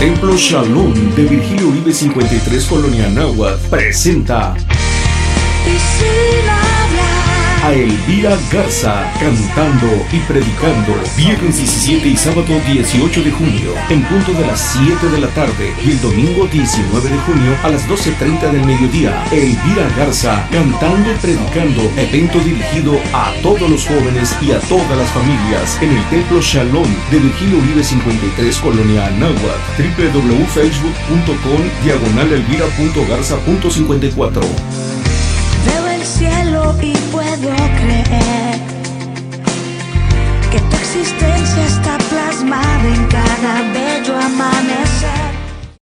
Templo Shalom de Virgilio Uribe 53 Colonia Náhuatl presenta Elvira Garza cantando y predicando. Viernes 17 y sábado 18 de junio. En punto de las 7 de la tarde y el domingo 19 de junio a las 12.30 del mediodía. Elvira Garza cantando y predicando. Evento dirigido a todos los jóvenes y a todas las familias. En el Templo Shalom de Virgilio Uribe 53 Colonia Anáhuac. www.facebook.com diagonal elvira.garza.54 existencia está